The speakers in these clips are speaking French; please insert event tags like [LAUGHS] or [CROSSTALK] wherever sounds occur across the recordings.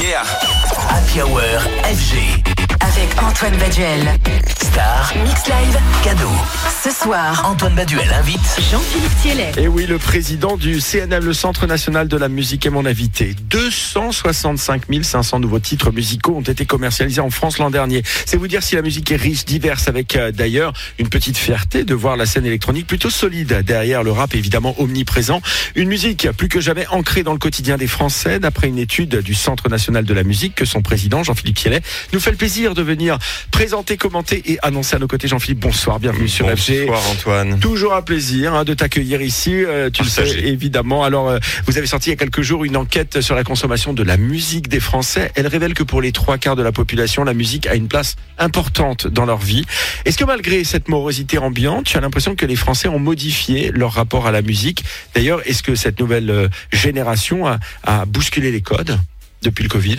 Happy Hour FG. Avec Antoine Baduel. Star. Mix Live. Cadeau. Ce soir, Antoine Baduel invite. Jean-Philippe Thielet. Et oui, le président du CNM, le Centre National de la Musique, est mon invité. 265 500 nouveaux titres musicaux ont été commercialisés en France l'an dernier. C'est vous dire si la musique est riche, diverse, avec euh, d'ailleurs une petite fierté de voir la scène électronique plutôt solide derrière le rap évidemment omniprésent. Une musique plus que jamais ancrée dans le quotidien des Français, d'après une étude du Centre National de la Musique que son président Jean-Philippe Thielet nous fait le plaisir de venir présenter, commenter et annoncer à nos côtés. Jean-Philippe, bonsoir, bienvenue sur FG. Bonsoir Antoine. Toujours un plaisir hein, de t'accueillir ici. Euh, tu le sais évidemment. Alors, euh, vous avez sorti il y a quelques jours une enquête sur la consommation de la musique des Français. Elle révèle que pour les trois quarts de la population, la musique a une place importante dans leur vie. Est-ce que malgré cette morosité ambiante, tu as l'impression que les Français ont modifié leur rapport à la musique? D'ailleurs, est-ce que cette nouvelle euh, génération a, a bousculé les codes depuis le Covid?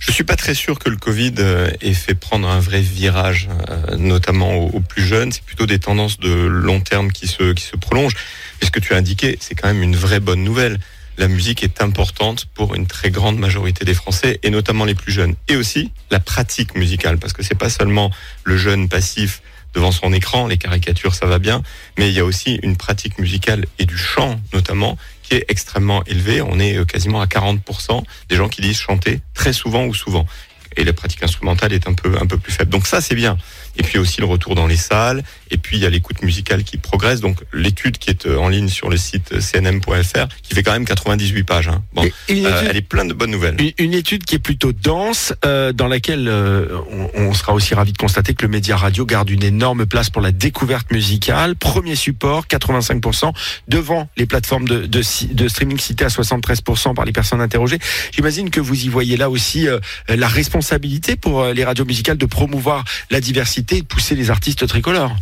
Je suis pas très sûr que le Covid euh, ait fait prendre un vrai virage, euh, notamment aux, plus jeunes. C'est plutôt des tendances de long terme qui se, qui se prolongent. Et ce que tu as indiqué, c'est quand même une vraie bonne nouvelle. La musique est importante pour une très grande majorité des Français et notamment les plus jeunes. Et aussi la pratique musicale, parce que c'est pas seulement le jeune passif devant son écran, les caricatures ça va bien, mais il y a aussi une pratique musicale et du chant notamment qui est extrêmement élevée. On est euh, quasiment à 40% des gens qui disent chanter très souvent ou souvent. Et la pratique instrumentale est un peu, un peu plus faible. Donc ça, c'est bien. Et puis aussi le retour dans les salles. Et puis il y a l'écoute musicale qui progresse. Donc l'étude qui est euh, en ligne sur le site cnm.fr, qui fait quand même 98 pages. hein. Bon, euh, elle est pleine de bonnes nouvelles. Une, une étude qui est plutôt dense, euh, dans laquelle euh, on, on sera aussi ravi de constater que le média radio garde une énorme place pour la découverte musicale. Premier support, 85%, devant les plateformes de, de, si- de streaming citées à 73% par les personnes interrogées. J'imagine que vous y voyez là aussi euh, la responsabilité pour euh, les radios musicales de promouvoir la diversité pousser les artistes tricolores.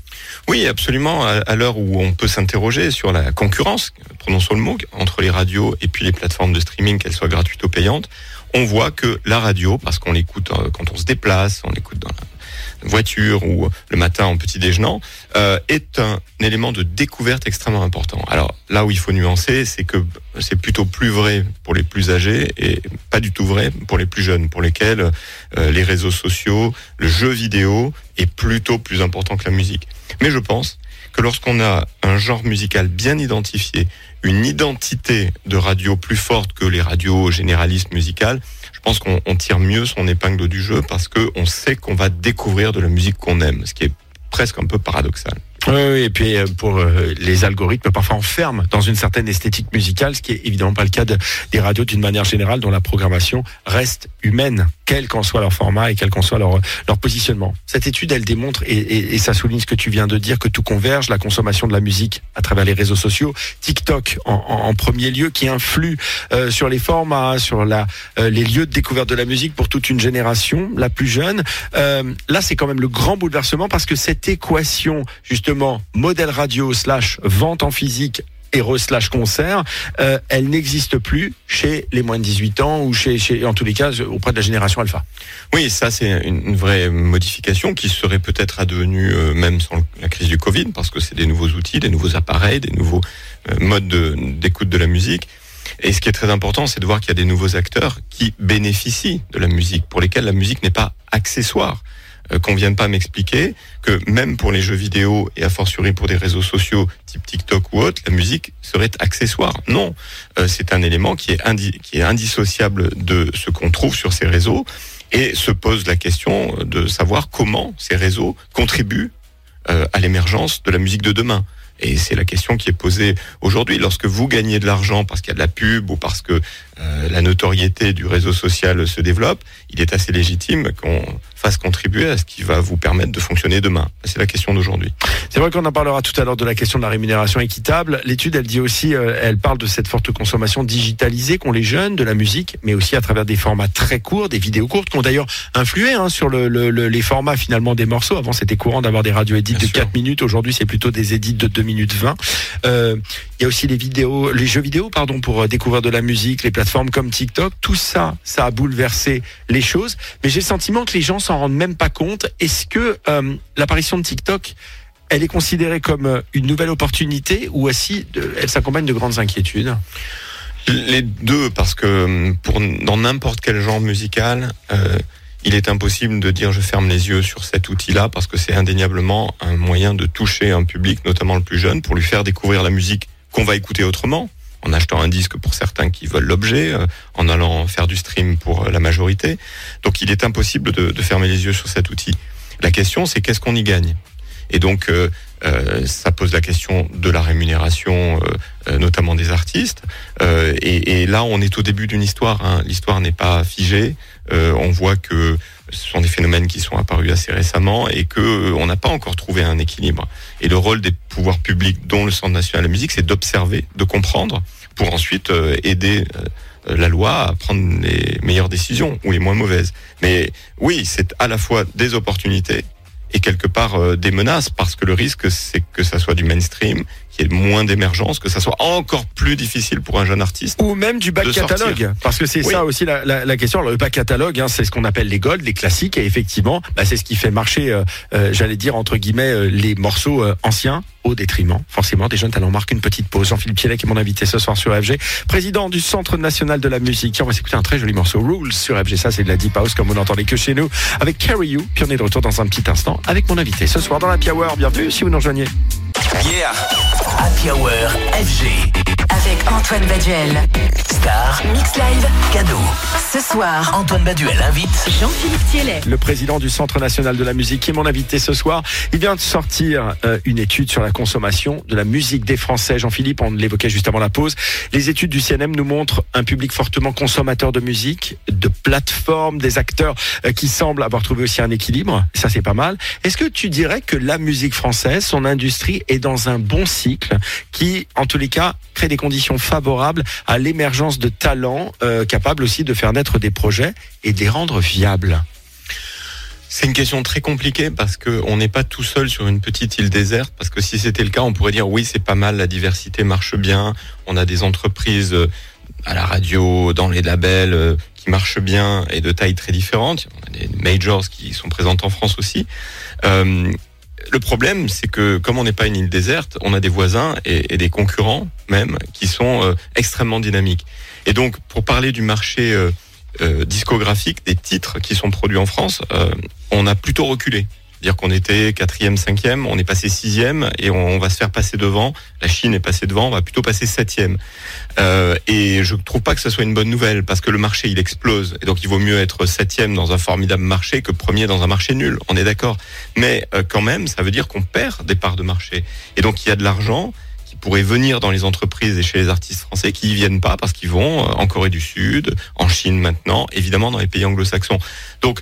Oui, absolument. À, à l'heure où on peut s'interroger sur la concurrence, prononçons le mot, entre les radios et puis les plateformes de streaming, qu'elles soient gratuites ou payantes, on voit que la radio, parce qu'on l'écoute euh, quand on se déplace, on l'écoute dans la voiture ou le matin en petit déjeunant, euh, est un élément de découverte extrêmement important. Alors là où il faut nuancer, c'est que c'est plutôt plus vrai pour les plus âgés et pas du tout vrai pour les plus jeunes, pour lesquels euh, les réseaux sociaux, le jeu vidéo est plutôt plus important que la musique. Mais je pense que lorsqu'on a un genre musical bien identifié, une identité de radio plus forte que les radios généralistes musicales, je pense qu'on on tire mieux son épingle du jeu parce qu'on sait qu'on va découvrir de la musique qu'on aime, ce qui est presque un peu paradoxal. Oui, et puis euh, pour euh, les algorithmes, parfois enferment dans une certaine esthétique musicale, ce qui est évidemment pas le cas de- des radios d'une manière générale, dont la programmation reste humaine, quel qu'en soit leur format et quel qu'en soit leur, leur positionnement. Cette étude, elle démontre, et, et- ça souligne ce que tu viens de dire, que tout converge, la consommation de la musique à travers les réseaux sociaux, TikTok en, premier lieu, qui influe euh, sur les formats, sur la, les lieux de découverte de la musique pour toute une génération, la plus jeune. Là, c'est quand même le grand bouleversement parce que cette équation, justement, modèle radio slash vente en physique héros slash concert, euh, elle n'existe plus chez les moins de 18 ans ou chez, chez, en tous les cas, auprès de la génération alpha. Oui, ça c'est une vraie modification qui serait peut-être advenue euh, même sans la crise du Covid, parce que c'est des nouveaux outils, des nouveaux appareils, des nouveaux euh, modes de- d'écoute de, la musique. Et ce qui est très important, c'est de voir qu'il y a des nouveaux acteurs qui bénéficient de la musique, pour lesquels la musique n'est pas accessoire. Euh, qu'on vienne pas m'expliquer que même pour les jeux vidéo et a fortiori pour des réseaux sociaux type TikTok ou autre, la musique serait accessoire. Non, Euh, c'est un élément qui est, qui est indissociable de ce qu'on trouve sur ces réseaux et se pose la question de savoir comment ces réseaux contribuent euh, à l'émergence de la musique de demain. Et c'est la question qui est posée aujourd'hui. Lorsque vous gagnez de l'argent parce qu'il y a de la pub ou parce que euh, la notoriété du réseau social se développe, il est assez légitime qu'on fasse contribuer à ce qui va vous permettre de fonctionner demain. C'est la question d'aujourd'hui. C'est vrai qu'on en parlera tout à l'heure de la question de la rémunération équitable. L'étude, elle dit aussi, euh, elle parle de cette forte consommation digitalisée qu'ont les jeunes de la musique, mais aussi à travers des formats très courts, des vidéos courtes, qui ont d'ailleurs influé hein, sur le, le- le- les formats finalement des morceaux. Avant, c'était courant d'avoir des radio édits Bien de sûr. 4 minutes. Aujourd'hui, c'est plutôt des édits de 2 minutes 20. Euh, Il y a aussi les vidéos, les jeux vidéo, pardon, pour découvrir de la musique, les plateformes comme TikTok. Tout ça, ça a bouleversé les choses. Mais j'ai le sentiment que les gens s'en rendent même pas compte. Est-ce que euh, l'apparition de TikTok elle est considérée comme euh, une nouvelle opportunité ou aussi elle s'accompagne de grandes inquiétudes? Les deux, parce que hum, pour, dans n'importe quel genre musical, euh, il est impossible de dire je ferme les yeux sur cet outil-là, parce que c'est indéniablement un moyen de toucher un public, notamment le plus jeune, pour lui faire découvrir la musique qu'on va écouter autrement, en achetant un disque pour certains qui veulent l'objet, euh, en allant faire du stream pour euh, la majorité. Donc il est impossible de, fermer les yeux sur cet outil. La question, c'est qu'est-ce qu'on y gagne? Et donc, euh, ça pose la question de la rémunération, notamment des artistes. Et, et là, on est au début d'une histoire. hein. L'histoire n'est pas figée. Euh, on voit que ce sont des phénomènes qui sont apparus assez récemment et que euh, on n'a pas encore trouvé un équilibre. Et le rôle des pouvoirs publics, dont le Centre national de la musique, c'est d'observer, de comprendre, pour ensuite euh, aider. la loi à prendre les meilleures décisions ou les moins mauvaises. Mais oui, c'est à la fois des opportunités et quelque part des menaces parce que le risque c'est que ça soit du mainstream, qu'il y ait moins d'émergence, que ça soit encore plus difficile pour un jeune artiste. Ou même du sortir. catalogue, parce que c'est Oui. ça aussi la, la, la question. Alors, le back catalogue, hein, c'est ce qu'on appelle les golds, les classiques, et effectivement, bah, c'est ce qui fait marcher, euh, euh, j'allais dire entre guillemets, euh, les morceaux anciens au détriment, forcément, des jeunes talents. On marque une petite pause. Jean-Philippe Pielec est mon invité ce soir sur FG, président du Centre national de la musique. On va s'écouter un très joli morceau, Rules sur FG. Ça, c'est de la deep house comme vous n'entendez que chez nous, avec Carry You. Puis on est de retour dans un petit instant avec mon invité ce soir dans la Hour. Bienvenue si vous nous rejoignez. Yeah. Happy Hour FG. Avec Antoine Baduel. Star. Mix Live. Cadeau. Ce soir, Antoine Baduel invite. Jean-Philippe Thielet. le président du Centre national de la musique, qui est mon invité ce soir. Il vient de sortir euh, une étude sur la consommation de la musique des Français. Jean-Philippe, on l'évoquait juste avant la pause. Les études du CNM nous montrent un public fortement consommateur de musique, de plateformes, des acteurs euh, qui semblent avoir trouvé aussi un équilibre. Ça, c'est pas mal. Est-ce que tu dirais que la musique française, son industrie, est dans un bon cycle qui, en tous les cas, crée des conditions favorables à l'émergence de talents euh, capables aussi de faire naître des projets et de les rendre viables C'est une question très compliquée parce que on n'est pas tout seul sur une petite île déserte. Parce que si c'était le cas, on pourrait dire oui, c'est pas mal, la diversité marche bien. On a des entreprises euh, à la radio, dans les labels euh, qui marchent bien et de tailles très différentes. On a des majors qui sont présentes en France aussi. Le problème, c'est que comme on n'est pas une île déserte, on a des voisins et, des concurrents même qui sont euh, extrêmement dynamiques. Et donc, pour parler du marché euh, euh, discographique, des titres qui sont produits en France, on a plutôt reculé. C'est-à-dire qu'on était quatrième, cinquième, on est passé sixième et on, va se faire passer devant. La Chine est passée devant, on va plutôt passer septième. Euh, et je trouve pas que ce soit une bonne nouvelle parce que le marché il explose et donc il vaut mieux être septième dans un formidable marché que premier dans un marché nul. On est d'accord. Mais euh, quand même, ça veut dire qu'on perd des parts de marché. Et donc il y a de l'argent qui pourrait venir dans les entreprises et chez les artistes français qui y viennent pas parce qu'ils vont euh, en Corée du Sud, en Chine maintenant, évidemment dans les pays anglo-saxons. Donc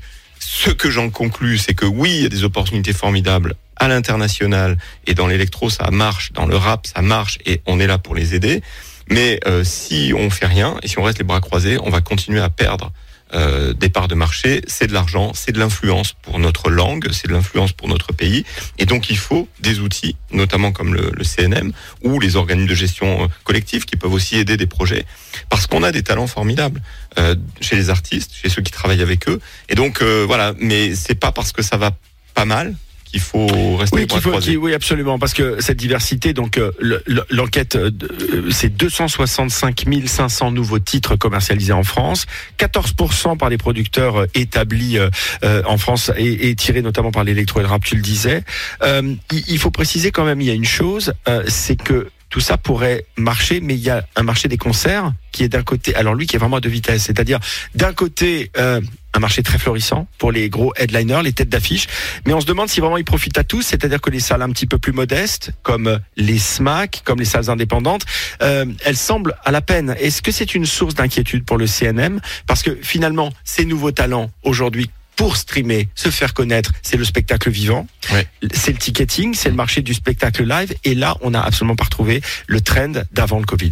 ce que j'en conclus, c'est que oui, il y a des opportunités formidables à l'international et dans l'électro ça marche, dans le rap ça marche et on est là pour les aider. Mais euh, si on fait rien et si on reste les bras croisés, on va continuer à perdre euh, des parts de marché. C'est de l'argent, c'est de l'influence pour notre langue, c'est de l'influence pour notre pays. Et donc il faut des outils, notamment comme le, CNM ou les organismes de gestion euh, collective qui peuvent aussi aider des projets, parce qu'on a des talents formidables euh, chez les artistes, chez ceux qui travaillent avec eux. Et donc euh, voilà, mais c'est pas parce que ça va pas mal qu'il faut rester Oui, faut, qu'il- oui, absolument, parce que cette diversité, donc euh, le- le- l'enquête, euh, euh, c'est 265 500 nouveaux titres commercialisés en France, 14% par les producteurs établis en France et, et tirés notamment par l'électro et le rap, tu le disais. Euh, il, faut préciser quand même, il y a une chose, c'est que tout ça pourrait marcher, mais il y a un marché des concerts qui est d'un côté, alors lui qui est vraiment à deux vitesses, c'est-à-dire d'un côté euh, un marché très florissant pour les gros headliners, les têtes d'affiche, mais on se demande si vraiment il profite à tous, c'est-à-dire que les salles un petit peu plus modestes, comme les SMAC, comme les salles indépendantes, euh, elles semblent à la peine. Est-ce que c'est une source d'inquiétude pour le CNM Parce que finalement, ces nouveaux talents aujourd'hui pour streamer, se faire connaître, c'est le spectacle vivant, Ouais. c'est le ticketing, c'est le marché du spectacle live, et là, on n'a absolument pas retrouvé le trend d'avant le Covid.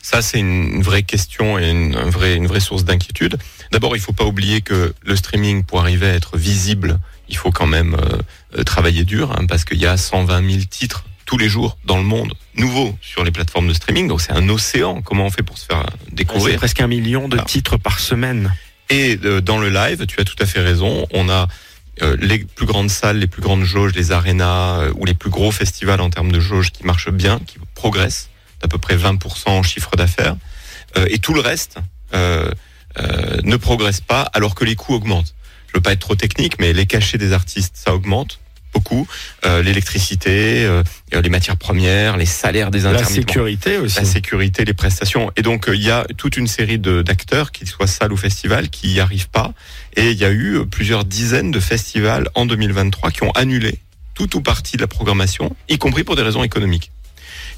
Ça, c'est une vraie question et une vraie source d'inquiétude. D'abord, il faut pas oublier que le streaming, pour arriver à être visible, il faut quand même euh, euh, travailler dur, hein, parce qu'il y a 120 000 titres tous les jours dans le monde, nouveaux sur les plateformes de streaming. Donc c'est un océan. Comment on fait pour se faire C'est découvrir? Presque un million de Ah. titres par semaine. Et euh, dans le live, tu as tout à fait raison. On a euh, les plus grandes salles, les plus grandes jauges, les arénas euh, ou les plus gros festivals en termes de jauges qui marchent bien, qui progressent d'à peu près 20% en chiffre d'affaires. euh, et tout le reste euh, ne progresse pas alors que les coûts augmentent. Je veux pas être trop technique, mais les cachets des artistes, ça augmente beaucoup. Euh, L'électricité, euh, les matières premières, les salaires des La intermittents sécurité aussi. la sécurité, les prestations. Et donc, euh, il y a toute une série d'acteurs, qu'ils soient salles ou festivals, qui n'y arrivent pas. Et il y a eu euh, plusieurs dizaines de festivals en 2023 qui ont annulé tout ou partie de la programmation, y compris pour des raisons économiques.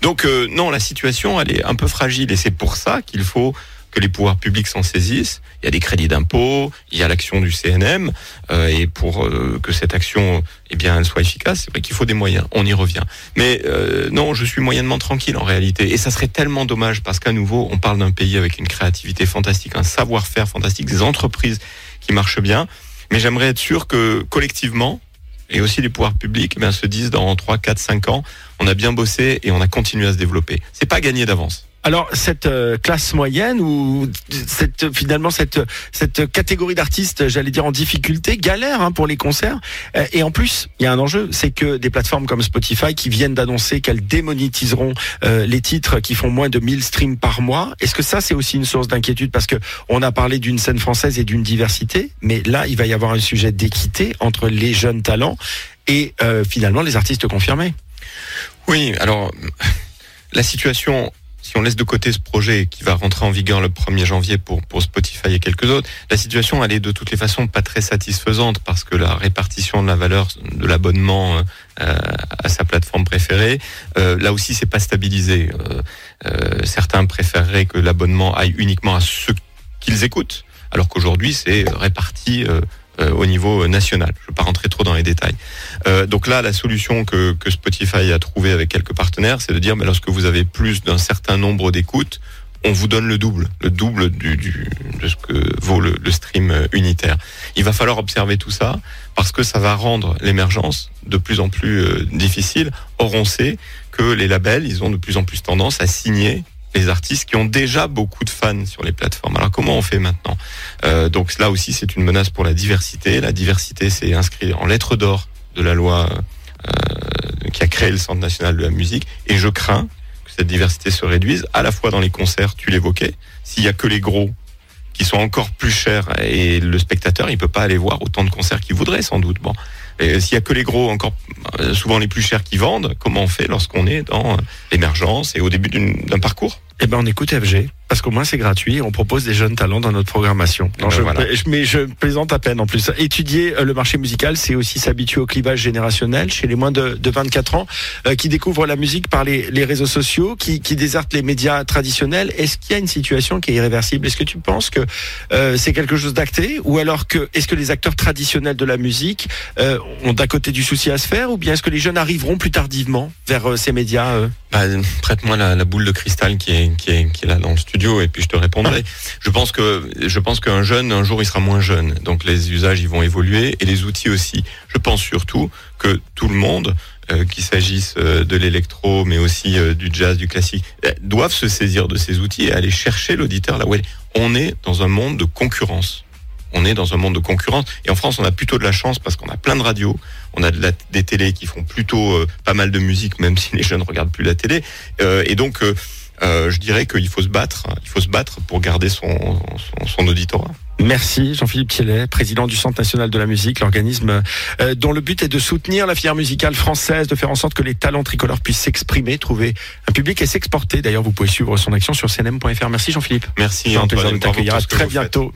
Donc, euh, non, la situation, elle est un peu fragile. Et c'est pour ça qu'il faut que les pouvoirs publics s'en saisissent. Il y a des crédits d'impôt, il y a l'action du CNM, euh, et pour euh, que cette action, eh bien, elle soit efficace, c'est vrai qu'il faut des moyens. On y revient. Mais euh, non, je suis moyennement tranquille en réalité. Et ça serait tellement dommage parce qu'à nouveau, on parle d'un pays avec une créativité fantastique, un savoir-faire fantastique, des entreprises qui marchent bien. Mais j'aimerais être sûr que collectivement, et aussi les pouvoirs publics, eh bien, se disent dans 3, 4, 5 ans, on a bien bossé et on a continué à se développer. C'est pas gagné d'avance. Alors cette euh, classe moyenne ou finalement cette catégorie d'artistes, j'allais dire en difficulté, galère hein, pour les concerts. Euh, et en plus, il y a un enjeu, c'est que des plateformes comme Spotify qui viennent d'annoncer qu'elles démonétiseront euh, les titres qui font moins de 1000 streams par mois. Est-ce que ça c'est aussi une source d'inquiétude? Parce que on a parlé d'une scène française et d'une diversité, mais là il va y avoir un sujet d'équité entre les jeunes talents et finalement les artistes confirmés. Oui, alors la situation, si on laisse de côté ce projet qui va rentrer en vigueur le 1er janvier pour, Spotify et quelques autres, la situation elle est de toutes les façons pas très satisfaisante parce que la répartition de la valeur de l'abonnement euh, à sa plateforme préférée, euh, là aussi c'est pas stabilisé. Euh, euh, certains préféreraient que l'abonnement aille uniquement à ceux qu'ils écoutent, alors qu'aujourd'hui c'est réparti euh, euh, au niveau national. Je ne veux pas rentrer trop dans les détails. Euh, donc là, la solution que, que Spotify a trouvée avec quelques partenaires, c'est de dire, mais lorsque vous avez plus d'un certain nombre d'écoutes, on vous donne le double, le double du, de ce que vaut le, stream euh, unitaire. Il va falloir observer tout ça parce que ça va rendre l'émergence de plus en plus euh, difficile. Or, on sait que les labels, ils ont de plus en plus tendance à signer les artistes qui ont déjà beaucoup de fans sur les plateformes. Alors comment on fait maintenant Euh, Donc là aussi, c'est une menace pour la diversité. La diversité, c'est inscrit en lettres d'or de la loi euh, qui a créé le Centre national de la musique. Et je crains que cette diversité se réduise, à la fois dans les concerts, tu l'évoquais, s'il y a que les gros qui sont encore plus chers et le spectateur, il peut pas aller voir autant de concerts qu'il voudrait sans doute. Bon, s'il y a que les gros, encore euh, souvent les plus chers qui vendent, comment on fait lorsqu'on est dans euh, l'émergence et au début d'un parcours? Eh ben, on écoute FG. Parce qu'au moins c'est gratuit, on propose des jeunes talents dans notre programmation. ben je, voilà. je- mais je plaisante à peine en plus. Étudier euh, le marché musical, c'est aussi s'habituer au clivage générationnel chez les moins de, de 24 ans euh, qui découvrent la musique par les, les réseaux sociaux, qui, qui désertent les médias traditionnels. Est-ce qu'il y a une situation qui est irréversible? Est-ce que tu penses que euh, c'est quelque chose d'acté? Ou alors que est-ce que les acteurs traditionnels de la musique euh, ont d'un côté du souci à se faire? Ou bien est-ce que les jeunes arriveront plus tardivement vers ces médias Bah, Prête-moi la, boule de cristal qui est, là dans le studio et puis je te répondrai. Je pense que je pense qu'un jeune un jour il sera moins jeune, donc les usages ils vont évoluer et les outils aussi. Je pense surtout que tout le monde, euh, qu'il s'agisse euh, de l'électro mais aussi euh, du jazz, du classique, doivent se saisir de ces outils et aller chercher l'auditeur là où elle est. On est dans un monde de concurrence. On est dans un monde de concurrence et en France on a plutôt de la chance parce qu'on a plein de radios, on a de la- des télés qui font plutôt euh, pas mal de musique même [LAUGHS] si les jeunes regardent plus la télé Euh, et donc euh, je dirais qu'il faut se battre, il faut se battre pour garder son, son, son auditorat. Merci Jean-Philippe Thiellet, président du Centre national de la musique, l'organisme dont le but est de soutenir la filière musicale française, de faire en sorte que les talents tricolores puissent s'exprimer, trouver un public et s'exporter. D'ailleurs, vous pouvez suivre son action sur cnm.fr. Merci Jean-Philippe. Merci C'est un plaisir Antoine, de t'accueillir. À très bientôt.